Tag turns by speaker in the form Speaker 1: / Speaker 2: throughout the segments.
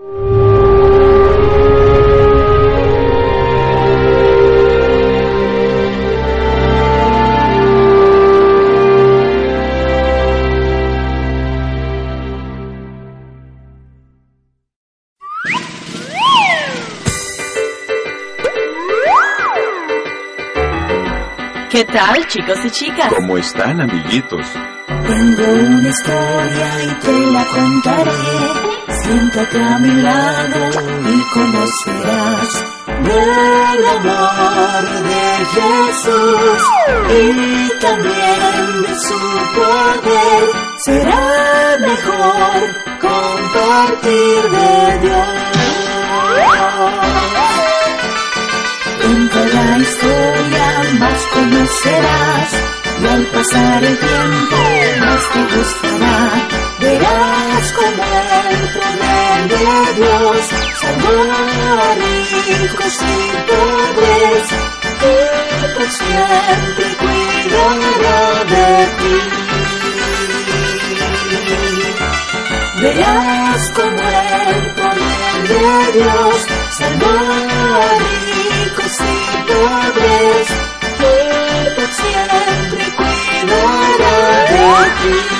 Speaker 1: ¿Qué tal, chicos y chicas?
Speaker 2: ¿Cómo están, amiguitos?
Speaker 3: Tengo una historia y te la contaré. Siéntate a mi lado y conocerás del amor de Jesús y también de su poder. Será mejor compartir de Dios. En la historia más conocerás y al pasar el tiempo más te gustará. Verás como de Dios salvó a ricos y pobres y por siempre cuidará de ti. Verás como el poder de Dios salvó a ricos y pobres que por siempre cuidará de ti.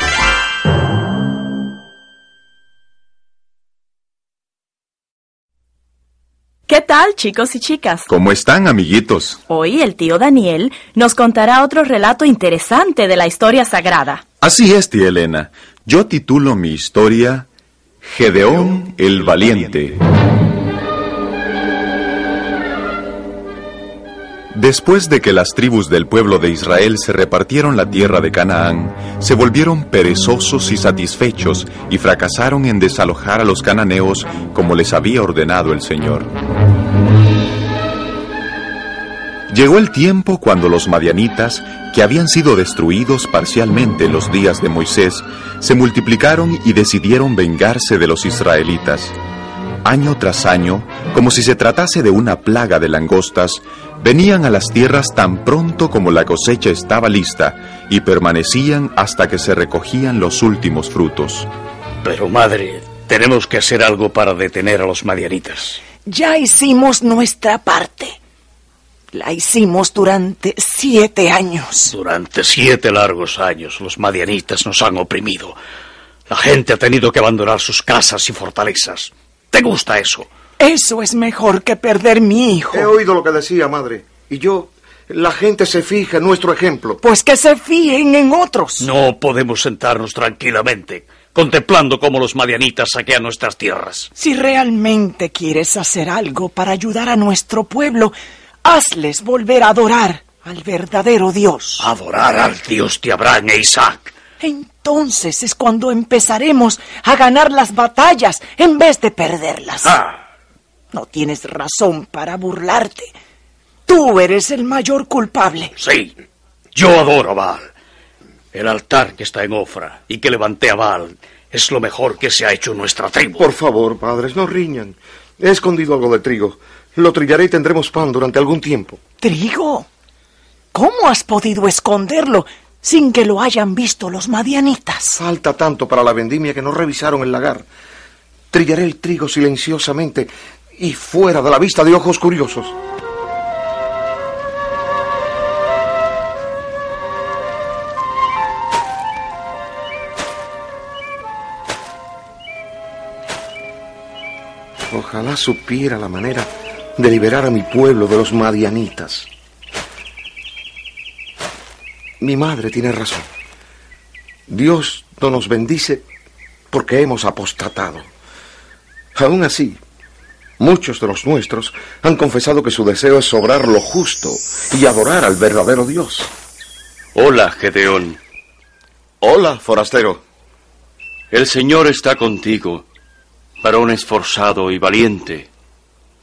Speaker 1: ¿Qué tal, chicos y chicas?
Speaker 2: ¿Cómo están, amiguitos?
Speaker 1: Hoy el tío Daniel nos contará otro relato interesante de la historia sagrada.
Speaker 2: Así es, tía Elena. Yo titulo mi historia Gedeón el Valiente. Después de que las tribus del pueblo de Israel se repartieron la tierra de Canaán, se volvieron perezosos y satisfechos y fracasaron en desalojar a los cananeos como les había ordenado el Señor. Llegó el tiempo cuando los madianitas, que habían sido destruidos parcialmente en los días de Moisés, se multiplicaron y decidieron vengarse de los israelitas. Año tras año, como si se tratase de una plaga de langostas, venían a las tierras tan pronto como la cosecha estaba lista y permanecían hasta que se recogían los últimos frutos.
Speaker 4: Pero madre, tenemos que hacer algo para detener a los madianitas.
Speaker 5: Ya hicimos nuestra parte. La hicimos durante siete años.
Speaker 4: Durante siete largos años los madianitas nos han oprimido. La gente ha tenido que abandonar sus casas y fortalezas. ¿Te gusta eso?
Speaker 5: Eso es mejor que perder mi hijo.
Speaker 6: He oído lo que decía, madre. Y yo, la gente se fija en nuestro ejemplo.
Speaker 5: Pues que se fíen en otros.
Speaker 4: No podemos sentarnos tranquilamente, contemplando cómo los madianitas saquean nuestras tierras.
Speaker 5: Si realmente quieres hacer algo para ayudar a nuestro pueblo, hazles volver a adorar al verdadero Dios.
Speaker 4: Adorar al Dios de Abraham e Isaac.
Speaker 5: Entonces es cuando empezaremos a ganar las batallas en vez de perderlas.
Speaker 4: Ah,
Speaker 5: No tienes razón para burlarte. Tú eres el mayor culpable.
Speaker 4: sí, yo adoro a Baal. El altar que está en Ofra y que levanté a Baal es lo mejor que se ha hecho en nuestra tribu.
Speaker 6: Por favor, padres, no riñan. He escondido algo de trigo. Lo trillaré y tendremos pan durante algún tiempo.
Speaker 5: ¿Trigo? ¿Cómo has podido esconderlo sin que lo hayan visto los madianitas.
Speaker 6: Falta tanto para la vendimia que no revisaron el lagar. Trillaré el trigo silenciosamente y fuera de la vista de ojos curiosos. Ojalá supiera la manera de liberar a mi pueblo de los madianitas. Mi madre tiene razón. Dios no nos bendice porque hemos apostatado. Aún así, muchos de los nuestros han confesado que su deseo es sobrar lo justo y adorar al verdadero Dios.
Speaker 4: Hola, Gedeón.
Speaker 6: Hola, forastero.
Speaker 4: El Señor está contigo, varón esforzado y valiente.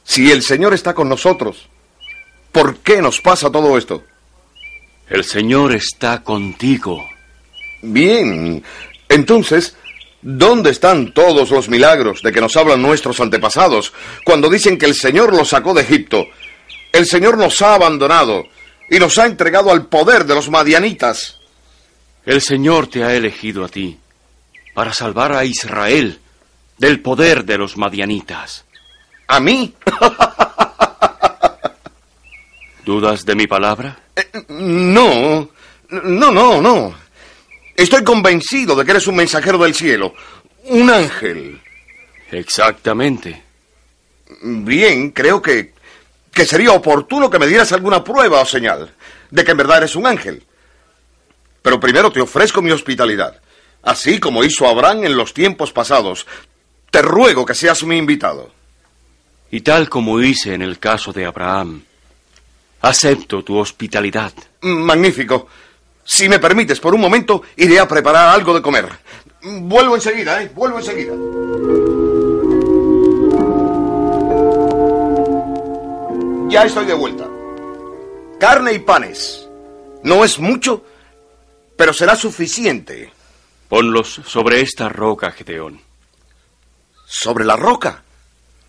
Speaker 6: Si el Señor está con nosotros, ¿por qué nos pasa todo esto?
Speaker 4: El Señor está contigo.
Speaker 6: Bien, entonces, ¿dónde están todos los milagros de que nos hablan nuestros antepasados cuando dicen que el Señor los sacó de Egipto? El Señor nos ha abandonado y nos ha entregado al poder de los madianitas.
Speaker 4: El Señor te ha elegido a ti para salvar a Israel del poder de los madianitas.
Speaker 6: ¿A mí?
Speaker 4: ¿Dudas de mi palabra?
Speaker 6: Eh, no, no, no, no. Estoy convencido de que eres un mensajero del cielo, un ángel.
Speaker 4: Exactamente.
Speaker 6: Bien, creo que, que sería oportuno que me dieras alguna prueba o señal de que en verdad eres un ángel. Pero primero te ofrezco mi hospitalidad, así como hizo Abraham en los tiempos pasados. Te ruego que seas mi invitado.
Speaker 4: Y tal como hice en el caso de Abraham, acepto tu hospitalidad.
Speaker 6: Magnífico. Si me permites, por un momento iré a preparar algo de comer. Vuelvo enseguida, ¿eh? Vuelvo enseguida. Ya estoy de vuelta. Carne y panes. No es mucho, pero será suficiente.
Speaker 4: Ponlos sobre esta roca, Gedeón.
Speaker 6: ¿Sobre la roca?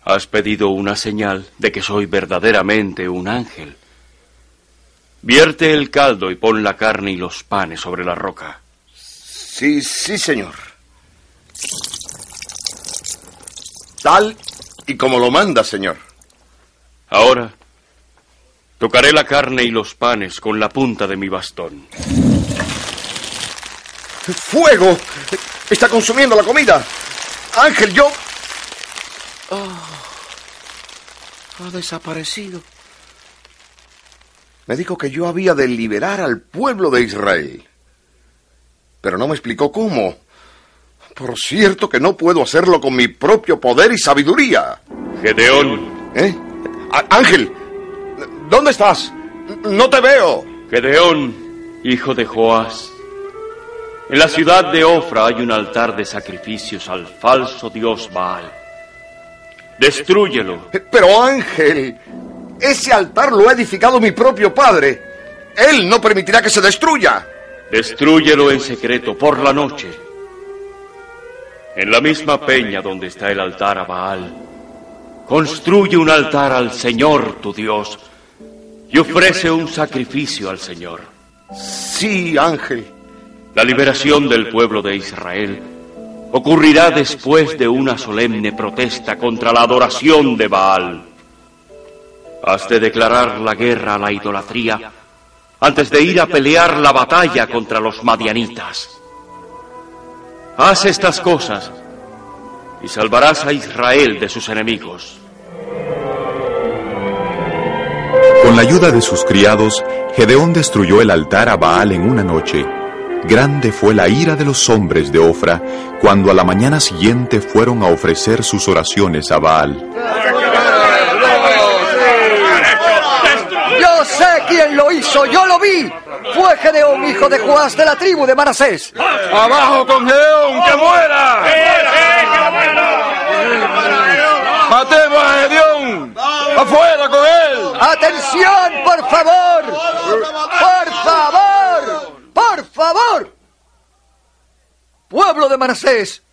Speaker 4: Has pedido una señal de que soy verdaderamente un ángel. Vierte el caldo y pon la carne y los panes sobre la roca.
Speaker 6: Sí, sí, señor. Tal y como lo manda, señor.
Speaker 4: Ahora, tocaré la carne y los panes con la punta de mi bastón.
Speaker 6: ¡Fuego! Está consumiendo la comida. Ángel, yo... Oh, ha desaparecido. Me dijo que yo había de liberar al pueblo de Israel. Pero no me explicó cómo. Por cierto que no puedo hacerlo con mi propio poder y sabiduría.
Speaker 4: Gedeón.
Speaker 6: ¿Eh? Ángel, ¿dónde estás? No te veo.
Speaker 4: Gedeón, hijo de Joás. En la ciudad de Ofra hay un altar de sacrificios al falso dios Baal. Destrúyelo.
Speaker 6: Pero Ángel, ese altar lo ha edificado mi propio padre. Él no permitirá que se destruya.
Speaker 4: Destrúyelo en secreto por la noche. En la misma peña donde está el altar a Baal, construye un altar al Señor tu Dios y ofrece un sacrificio al Señor.
Speaker 6: Sí, Ángel.
Speaker 4: La liberación del pueblo de Israel ocurrirá después de una solemne protesta contra la adoración de Baal. Has de declarar la guerra a la idolatría antes de ir a pelear la batalla contra los madianitas. Haz estas cosas y salvarás a Israel de sus enemigos.
Speaker 2: Con la ayuda de sus criados, Gedeón destruyó el altar a Baal en una noche. Grande fue la ira de los hombres de Ofra cuando a la mañana siguiente fueron a ofrecer sus oraciones a Baal.
Speaker 7: Quién lo hizo, yo lo vi. Fue Gedeón, hijo de Joás, de la tribu de Manasés.
Speaker 8: ¡Abajo con Gedeón, que muera! ¡Matemos a Gedeón! ¡Afuera con él!
Speaker 7: ¡Atención, por favor! ¡Por favor! ¡Por favor! Pueblo de Manasés,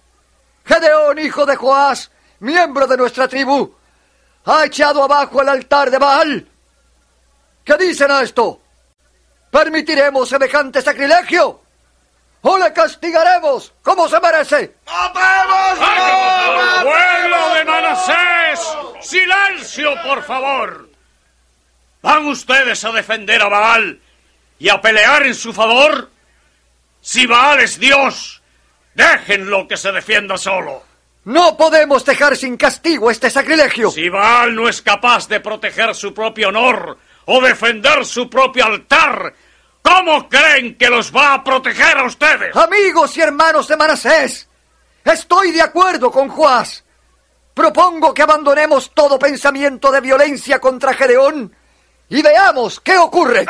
Speaker 7: Gedeón, hijo de Joás, miembro de nuestra tribu, ha echado abajo el altar de Baal. ¿Qué dicen a esto? ¿Permitiremos semejante sacrilegio? ¿O le castigaremos como se merece?
Speaker 9: ¡Pueblo de Manasés! ¡Silencio, por favor! ¿Van ustedes a defender a Baal y a pelear en su favor? Si Baal es Dios, déjenlo que se defienda solo.
Speaker 7: No podemos dejar sin castigo este sacrilegio.
Speaker 9: Si Baal no es capaz de proteger su propio honor o defender su propio altar, ¿cómo creen que los va a proteger a ustedes?
Speaker 7: Amigos y hermanos de Manasés, estoy de acuerdo con Joás. Propongo que abandonemos todo pensamiento de violencia contra Gedeón y veamos qué ocurre.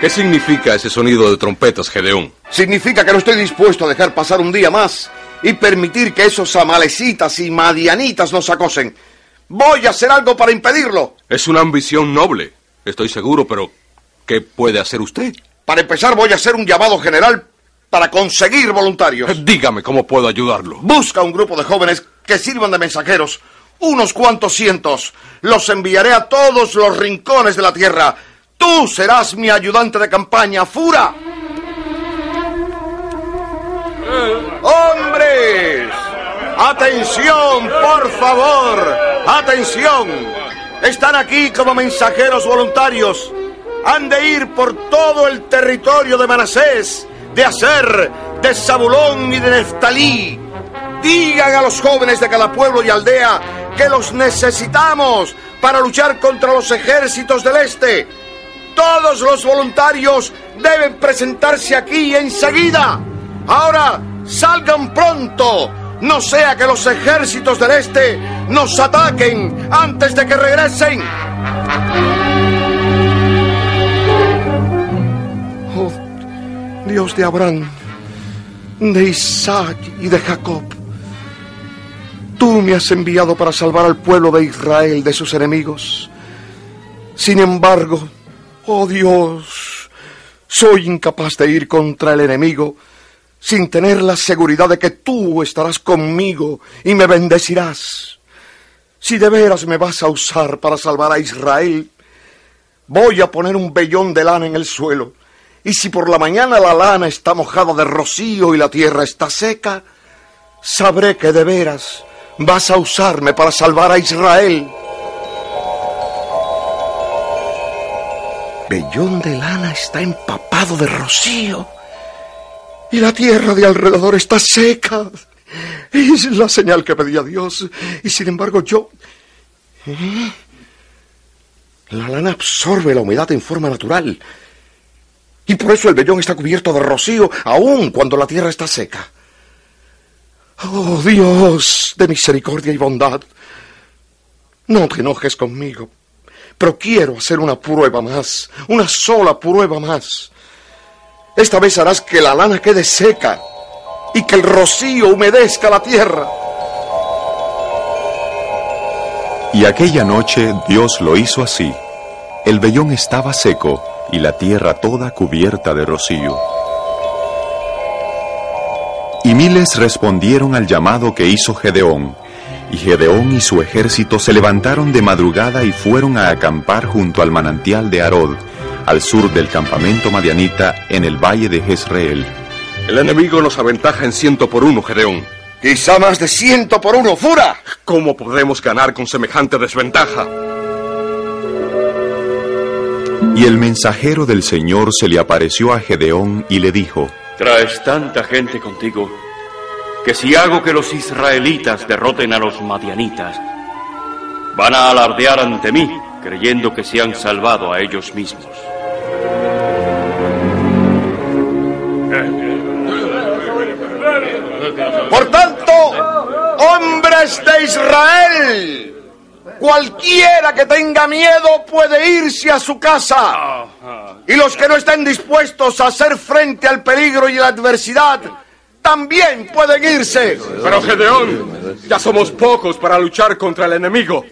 Speaker 8: ¿Qué significa ese sonido de trompetas, Gedeón?
Speaker 6: Significa que no estoy dispuesto a dejar pasar un día más y permitir que esos amalecitas y madianitas nos acosen. Voy a hacer algo para impedirlo.
Speaker 8: Es una ambición noble, estoy seguro, pero ¿qué puede hacer usted?
Speaker 6: Para empezar, voy a hacer un llamado general para conseguir voluntarios.
Speaker 8: Dígame cómo puedo ayudarlo.
Speaker 6: Busca un grupo de jóvenes que sirvan de mensajeros. Unos cuantos cientos. Los enviaré a todos los rincones de la tierra. Tú serás mi ayudante de campaña, Fura. ¡Hombres! ¡Atención, por favor! ¡Atención! Están aquí como mensajeros voluntarios. Han de ir por todo el territorio de Manasés, de Aser, de Zabulón y de Neftalí. Digan a los jóvenes de cada pueblo y aldea que los necesitamos para luchar contra los ejércitos del este. Todos los voluntarios deben presentarse aquí enseguida. Ahora, salgan pronto. No sea que los ejércitos del este nos ataquen antes de que regresen. Oh, Dios de Abraham, de Isaac y de Jacob. Tú me has enviado para salvar al pueblo de Israel de sus enemigos. Sin embargo, oh Dios, soy incapaz de ir contra el enemigo sin tener la seguridad de que tú estarás conmigo y me bendecirás. Si de veras me vas a usar para salvar a Israel, voy a poner un vellón de lana en el suelo. Y si por la mañana la lana está mojada de rocío y la tierra está seca, sabré que de veras vas a usarme para salvar a Israel. Vellón de lana está empapado de rocío y la tierra de alrededor está seca. Es la señal que pedía Dios. Y sin embargo yo... ¿Eh? La lana absorbe la humedad en forma natural. Y por eso el vellón está cubierto de rocío, aun cuando la tierra está seca. Oh Dios de misericordia y bondad, no te enojes conmigo, pero quiero hacer una prueba más, una sola prueba más. Esta vez harás que la lana quede seca y que el rocío humedezca la tierra.
Speaker 2: Y aquella noche Dios lo hizo así. El vellón estaba seco y la tierra toda cubierta de rocío. Y miles respondieron al llamado que hizo Gedeón. Y Gedeón y su ejército se levantaron de madrugada y fueron a acampar junto al manantial de Arod, al sur del campamento madianita en el valle de Jezreel.
Speaker 8: El enemigo nos aventaja en ciento por uno, Gedeón.
Speaker 6: Quizá más de ciento por uno, Fura.
Speaker 8: ¿Cómo podremos ganar con semejante desventaja?
Speaker 2: Y el mensajero del Señor se le apareció a Gedeón y le dijo,
Speaker 4: Traes tanta gente contigo que si hago que los israelitas derroten a los madianitas, van a alardear ante mí, creyendo que se han salvado a ellos mismos.
Speaker 6: Por tanto, hombres de Israel, cualquiera que tenga miedo puede irse a su casa. Y los que no estén dispuestos a hacer frente al peligro y la adversidad, también pueden irse.
Speaker 8: Pero Gedeón, ya somos pocos para luchar contra el enemigo.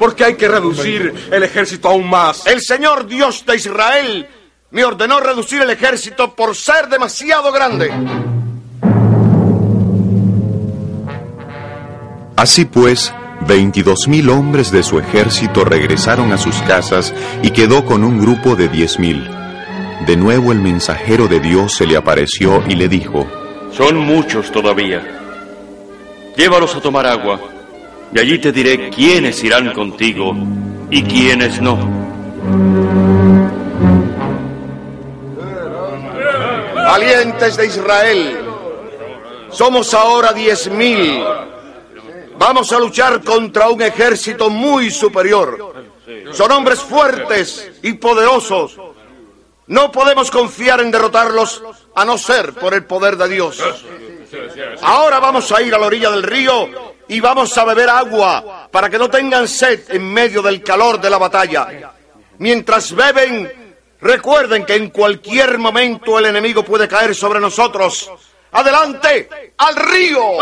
Speaker 8: ¿Por qué hay que reducir el ejército aún más?
Speaker 6: El Señor Dios de Israel me ordenó reducir el ejército por ser demasiado grande.
Speaker 2: Así pues, veintidós mil hombres de su ejército regresaron a sus casas y quedó con un grupo de diez mil. De nuevo el mensajero de Dios se le apareció y le dijo,
Speaker 4: Son muchos todavía. Llévalos a tomar agua, y allí te diré quiénes irán contigo y quiénes no.
Speaker 6: Valientes de Israel, somos ahora diez mil. Vamos a luchar contra un ejército muy superior. Son hombres fuertes y poderosos. No podemos confiar en derrotarlos a no ser por el poder de Dios. Ahora vamos a ir a la orilla del río y vamos a beber agua para que no tengan sed en medio del calor de la batalla. Mientras beben, recuerden que en cualquier momento el enemigo puede caer sobre nosotros. ¡Adelante! ¡Al río!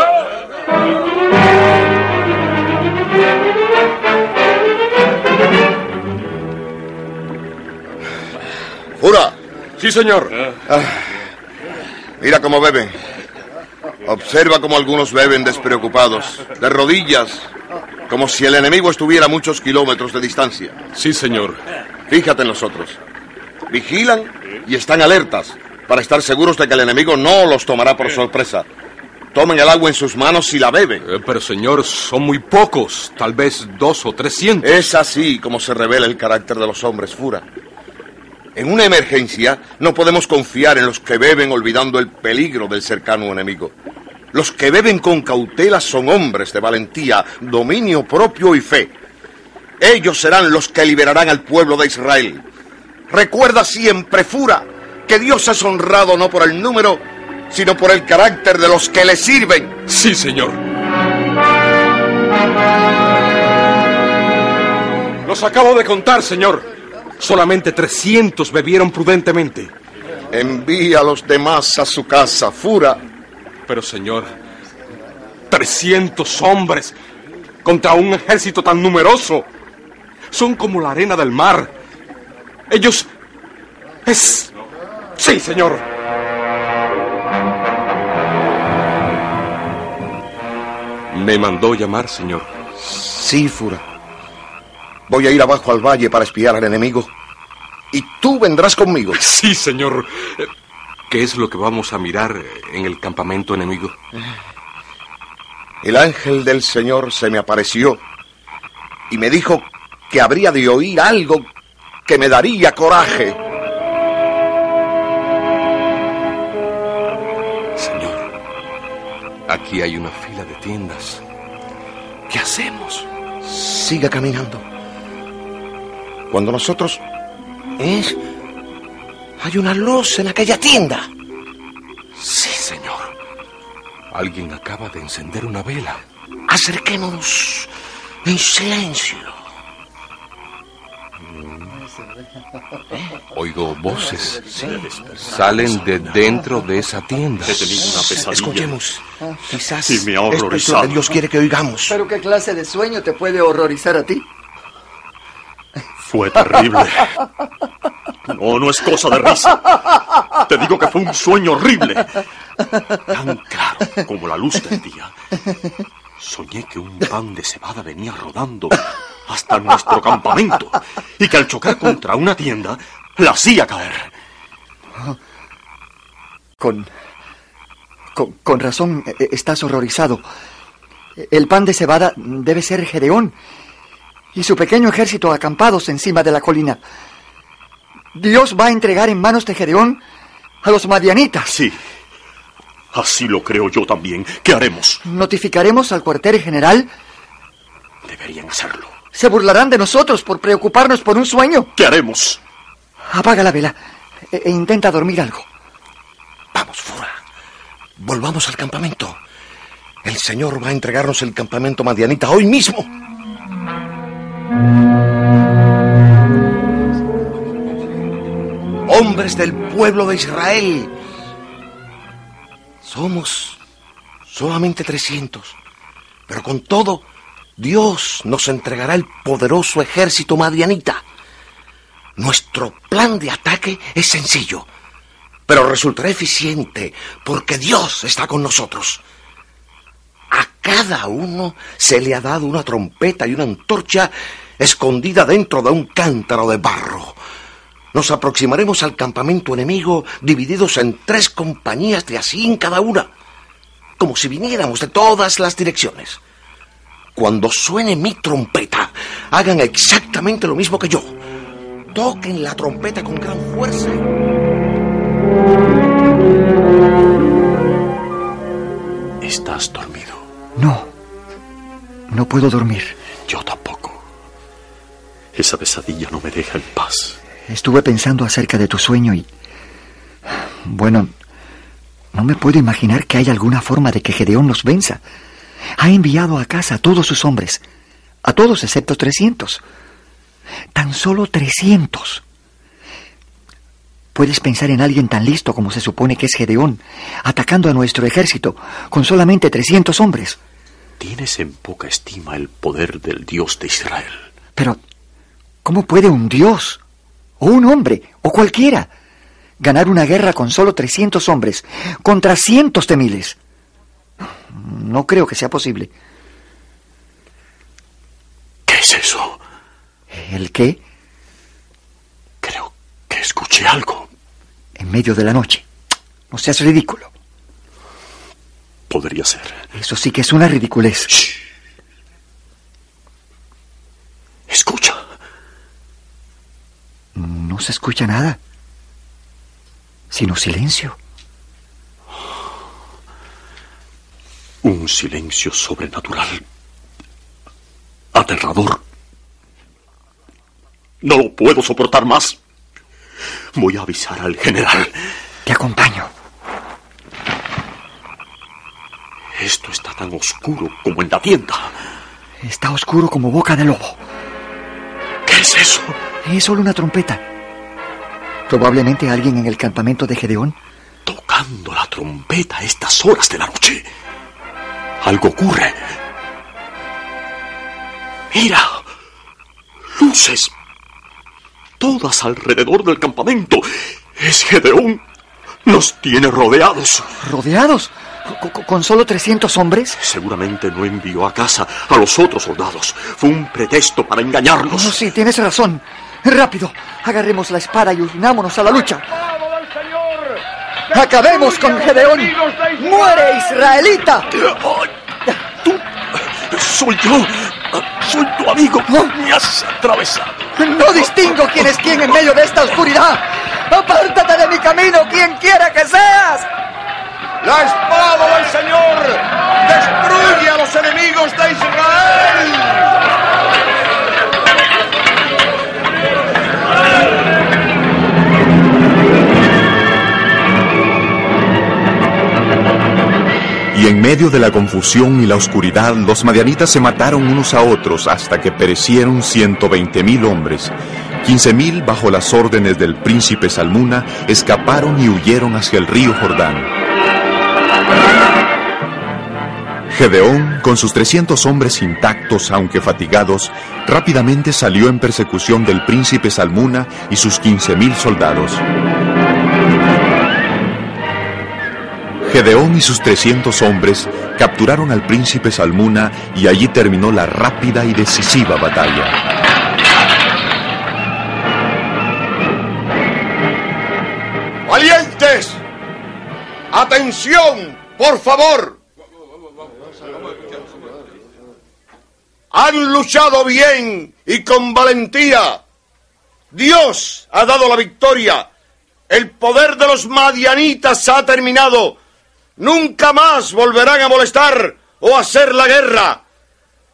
Speaker 6: ¡Fura!
Speaker 8: Sí, señor.
Speaker 6: Ah, mira cómo beben. Observa cómo algunos beben despreocupados, de rodillas, como si el enemigo estuviera a muchos kilómetros de distancia.
Speaker 8: Sí, señor.
Speaker 6: Fíjate en los otros. Vigilan y están alertas para estar seguros de que el enemigo no los tomará por sorpresa. Tomen el agua en sus manos y la beben.
Speaker 8: Eh, pero, señor, son muy pocos, tal vez dos o trescientos.
Speaker 6: Es así como se revela el carácter de los hombres, Fura. En una emergencia no podemos confiar en los que beben olvidando el peligro del cercano enemigo. Los que beben con cautela son hombres de valentía, dominio propio y fe. Ellos serán los que liberarán al pueblo de Israel. Recuerda siempre, Fura, que Dios es honrado no por el número, sino por el carácter de los que le sirven.
Speaker 8: Sí, señor. Los acabo de contar, señor. Solamente 300 bebieron prudentemente.
Speaker 6: Envía a los demás a su casa, Fura.
Speaker 8: Pero, señor, 300 hombres contra un ejército tan numeroso. Son como la arena del mar. Ellos... Es... Sí, señor. Me mandó llamar, señor.
Speaker 6: Sí, Fura. Voy a ir abajo al valle para espiar al enemigo. Y tú vendrás conmigo.
Speaker 8: Sí, señor. ¿Qué es lo que vamos a mirar en el campamento enemigo?
Speaker 6: El ángel del Señor se me apareció y me dijo que habría de oír algo que me daría coraje.
Speaker 8: Señor, aquí hay una fila de tiendas. ¿Qué hacemos?
Speaker 6: Siga caminando. Cuando nosotros... ¿Eh? Hay una luz en aquella tienda.
Speaker 8: Sí, señor. Alguien acaba de encender una vela.
Speaker 6: Acerquémonos en silencio.
Speaker 8: Oigo voces. Salen de dentro de esa tienda.
Speaker 9: He tenido una pesadilla.
Speaker 6: Escuchemos. Quizás
Speaker 9: Y me ha
Speaker 6: esto es lo
Speaker 9: horrorizado.
Speaker 6: que Dios quiere que oigamos.
Speaker 7: ¿Pero qué clase de sueño te puede horrorizar a ti?
Speaker 9: Fue terrible. No, no es cosa de risa. Te digo que fue un sueño horrible. Tan claro como la luz del día. Soñé que un pan de cebada venía rodando hasta nuestro campamento y que al chocar contra una tienda la hacía caer.
Speaker 7: Con, con, razón eh, estás horrorizado. El pan de cebada debe ser Gedeón y su pequeño ejército acampados encima de la colina. Dios va a entregar en manos de Gedeón a los madianitas.
Speaker 9: Sí. Así lo creo yo también. ¿Qué haremos?
Speaker 7: Notificaremos al cuartel general.
Speaker 9: Deberían hacerlo.
Speaker 7: Se burlarán de nosotros por preocuparnos por un sueño.
Speaker 9: ¿Qué haremos?
Speaker 7: Apaga la vela e, e intenta dormir algo.
Speaker 6: Vamos, Fura. Volvamos al campamento. El Señor va a entregarnos el campamento madianita hoy mismo. Hombres del pueblo de Israel. Somos solamente 300. Pero con todo, Dios nos entregará el poderoso ejército madianita. Nuestro plan de ataque es sencillo, pero resultará eficiente porque Dios está con nosotros. A cada uno se le ha dado una trompeta y una antorcha escondida dentro de un cántaro de barro. Nos aproximaremos al campamento enemigo divididos en tres compañías de así en cada una, como si viniéramos de todas las direcciones. Cuando suene mi trompeta, hagan exactamente lo mismo que yo. Toquen la trompeta con gran fuerza.
Speaker 10: ¿Estás dormido?
Speaker 7: No. No puedo dormir.
Speaker 10: Yo tampoco. Esa pesadilla no me deja en paz.
Speaker 7: Estuve pensando acerca de tu sueño y... Bueno, no me puedo imaginar que haya alguna forma de que Gedeón nos venza. Ha enviado a casa a todos sus hombres. A todos excepto 300. Tan solo 300. ¿Puedes pensar en alguien tan listo como se supone que es Gedeón, atacando a nuestro ejército con solamente 300 hombres?
Speaker 10: Tienes en poca estima el poder del Dios de Israel.
Speaker 7: Pero, ¿cómo puede un Dios, o un hombre, o cualquiera, ganar una guerra con solo 300 hombres contra cientos de miles? No creo que sea posible.
Speaker 10: ¿Qué es eso?
Speaker 7: ¿El qué?
Speaker 10: Creo que escuché algo.
Speaker 7: En medio de la noche. No seas ridículo.
Speaker 10: Podría ser.
Speaker 7: Eso sí que es una ridiculez.
Speaker 10: Shh. Escucha.
Speaker 7: No se escucha nada. Sino silencio.
Speaker 10: Un silencio sobrenatural. Aterrador. No lo puedo soportar más. Voy a avisar al general.
Speaker 7: Te acompaño.
Speaker 10: Esto está tan oscuro como en la tienda.
Speaker 7: Está oscuro como boca de lobo.
Speaker 10: ¿Qué es eso?
Speaker 7: Es solo una trompeta. Probablemente alguien en el campamento de Gedeón.
Speaker 10: Tocando la trompeta a estas horas de la noche. Algo ocurre. Mira. Luces. Todas alrededor del campamento. Es Gedeón. Nos tiene rodeados.
Speaker 7: ¿Rodeados? ¿Con, solo 300 hombres?
Speaker 10: Seguramente no envió a casa a los otros soldados. Fue un pretexto para engañarnos.
Speaker 7: Oh, sí, tienes razón. Rápido, agarremos la espada y unámonos a la lucha. ¡Acabemos con Gedeón! ¡Muere, israelita!
Speaker 10: ¡Tú! ¡Soy yo! ¡Soy tu amigo! ¡Me has atravesado!
Speaker 7: ¡No distingo quién es quién en medio de esta oscuridad! ¡Apártate de mi camino, quien quiera que seas!
Speaker 6: ¡La espada del Señor destruye a los enemigos de Israel!
Speaker 2: Y en medio de la confusión y la oscuridad, los madianitas se mataron unos a otros hasta que perecieron ciento veinte mil hombres. Quince mil, bajo las órdenes del príncipe Salmuna, escaparon y huyeron hacia el río Jordán. Gedeón, con sus 300 hombres intactos aunque fatigados, rápidamente salió en persecución del príncipe Salmuna y sus 15.000 soldados. Gedeón y sus 300 hombres capturaron al príncipe Salmuna y allí terminó la rápida y decisiva batalla.
Speaker 6: ¡Valientes! ¡Atención! ¡Por favor! Han luchado bien y con valentía. Dios ha dado la victoria. El poder de los madianitas ha terminado. Nunca más volverán a molestar o a hacer la guerra.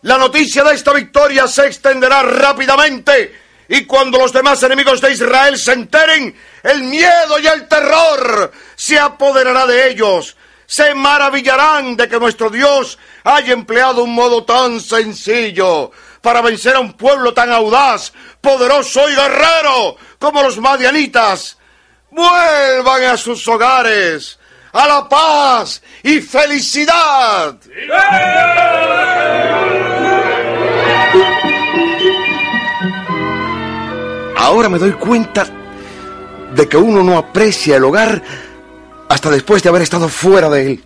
Speaker 6: La noticia de esta victoria se extenderá rápidamente y cuando los demás enemigos de Israel se enteren, el miedo y el terror se apoderará de ellos. Se maravillarán de que nuestro Dios haya empleado un modo tan sencillo para vencer a un pueblo tan audaz, poderoso y guerrero como los madianitas. Vuelvan a sus hogares, a la paz y felicidad. Ahora me doy cuenta de que uno no aprecia el hogar hasta después de haber estado fuera de él.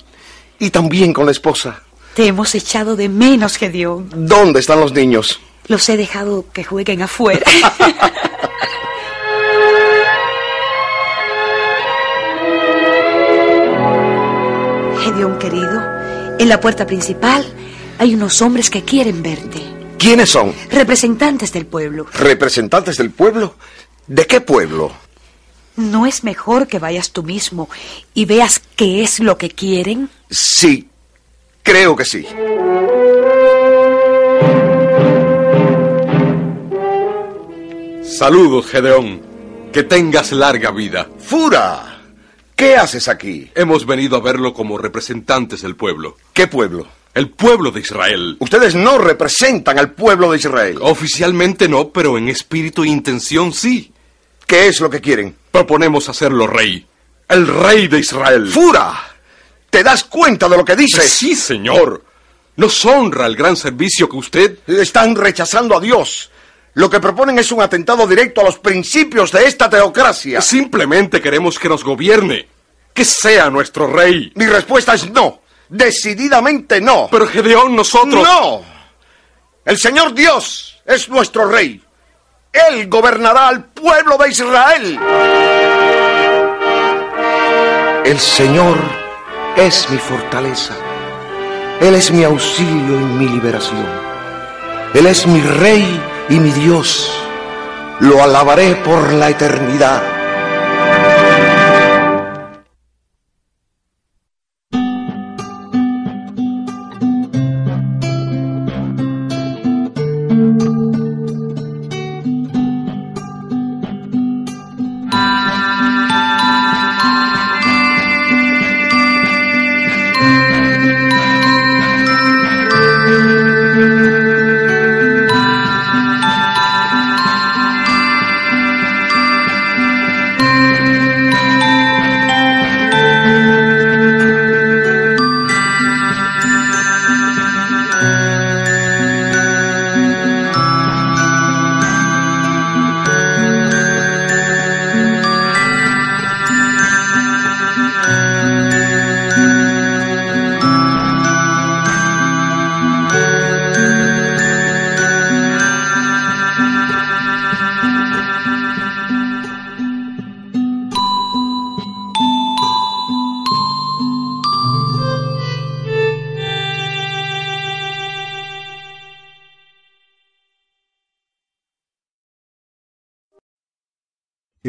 Speaker 6: Y también con la esposa.
Speaker 11: Te hemos echado de menos, Gedeón.
Speaker 6: ¿Dónde están los niños?
Speaker 11: Los he dejado que jueguen afuera. Querido, en la puerta principal hay unos hombres que quieren verte.
Speaker 6: ¿Quiénes son?
Speaker 11: Representantes del pueblo.
Speaker 6: ¿Representantes del pueblo? ¿De qué pueblo?
Speaker 11: ¿No es mejor que vayas tú mismo y veas qué es lo que quieren?
Speaker 6: Sí, creo que sí.
Speaker 8: Saludos, Gedeón. Que tengas larga vida.
Speaker 6: ¡Fura! ¿Qué haces aquí?
Speaker 8: Hemos venido a verlo como representantes del pueblo.
Speaker 6: ¿Qué pueblo?
Speaker 8: El pueblo de Israel.
Speaker 6: Ustedes no representan al pueblo de Israel.
Speaker 8: Oficialmente no, pero en espíritu e intención sí.
Speaker 6: ¿Qué es lo que quieren?
Speaker 8: Proponemos hacerlo rey. El rey de Israel.
Speaker 6: ¡Fura! ¿Te das cuenta de lo que dices?
Speaker 8: Sí, señor. Nos honra el gran servicio que usted...
Speaker 6: Están rechazando a Dios. Lo que proponen es un atentado directo a los principios de esta teocracia.
Speaker 8: Simplemente queremos que nos gobierne. Que sea nuestro rey.
Speaker 6: Mi respuesta es no. Decididamente no.
Speaker 8: Pero Gedeón, nosotros...
Speaker 6: No. El Señor Dios es nuestro rey. Él gobernará al pueblo de Israel. El Señor es mi fortaleza. Él es mi auxilio y mi liberación. Él es mi rey y mi Dios. Lo alabaré por la eternidad.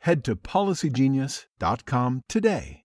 Speaker 12: head to policygenius.com today.